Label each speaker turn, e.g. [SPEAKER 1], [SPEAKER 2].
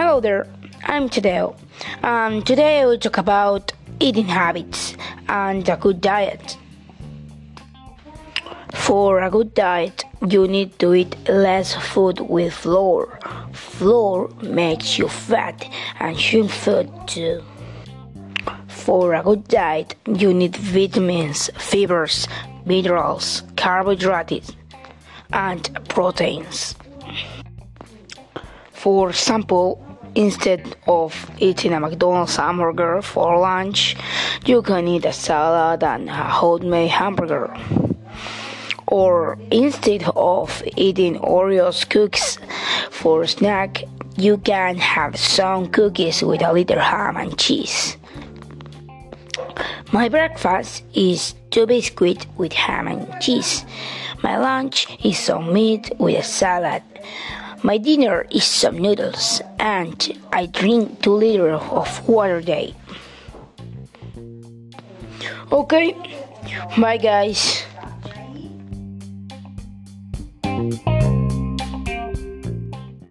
[SPEAKER 1] Hello there, I'm Tadeo. Um, today I will talk about eating habits and a good diet. For a good diet, you need to eat less food with flour. Flour makes you fat and junk food too. For a good diet, you need vitamins, fibers, minerals, carbohydrates, and proteins. For example, instead of eating a McDonald's hamburger for lunch, you can eat a salad and a homemade hamburger. Or instead of eating Oreos cookies for snack, you can have some cookies with a little ham and cheese. My breakfast is two biscuits with ham and cheese. My lunch is some meat with a salad. My dinner is some noodles, and I drink 2 liters of water a day. Okay, bye guys.